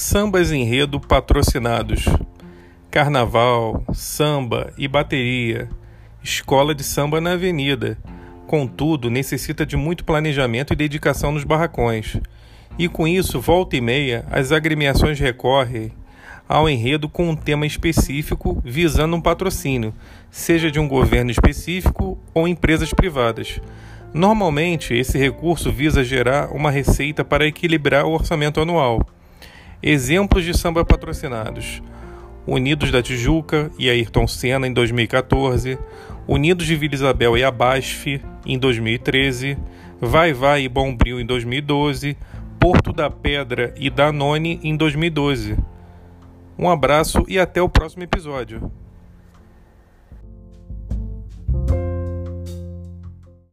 Sambas enredo patrocinados. Carnaval, samba e bateria. Escola de samba na avenida. Contudo, necessita de muito planejamento e dedicação nos barracões. E com isso, volta e meia, as agremiações recorrem ao enredo com um tema específico visando um patrocínio, seja de um governo específico ou empresas privadas. Normalmente, esse recurso visa gerar uma receita para equilibrar o orçamento anual. Exemplos de samba patrocinados: Unidos da Tijuca e Ayrton Senna em 2014, Unidos de Vila Isabel e Abasf em 2013, Vai Vai e Bombril em 2012, Porto da Pedra e Danone em 2012. Um abraço e até o próximo episódio.